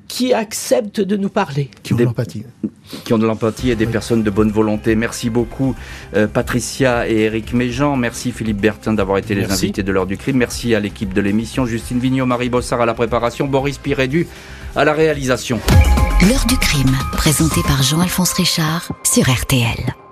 S6: qui acceptent de nous parler.
S5: Qui ont de l'empathie.
S3: Qui ont de l'empathie et des personnes de bonne volonté. Merci beaucoup euh, Patricia et Eric Méjean. Merci Philippe Bertin d'avoir été les invités de l'heure du crime. Merci à l'équipe de l'émission. Justine Vignot, Marie Bossard à la préparation, Boris Pirédu à la réalisation.
S1: L'heure du crime, présenté par Jean-Alphonse Richard sur RTL.